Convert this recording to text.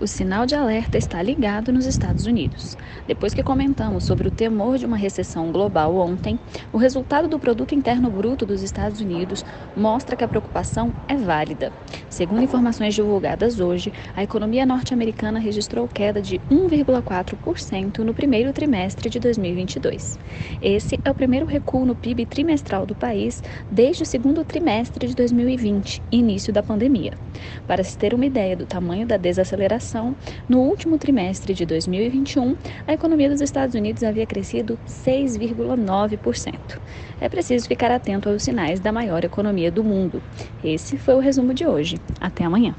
O sinal de alerta está ligado nos Estados Unidos. Depois que comentamos sobre o temor de uma recessão global ontem, o resultado do produto interno bruto dos Estados Unidos mostra que a preocupação é válida. Segundo informações divulgadas hoje, a economia norte-americana registrou queda de 1,4% no primeiro trimestre de 2022. Esse é o primeiro recuo no PIB trimestral do país desde o segundo trimestre de 2020, início da pandemia. Para se ter uma ideia do tamanho da desaceleração no último trimestre de 2021, a economia dos Estados Unidos havia crescido 6,9%. É preciso ficar atento aos sinais da maior economia do mundo. Esse foi o resumo de hoje. Até amanhã.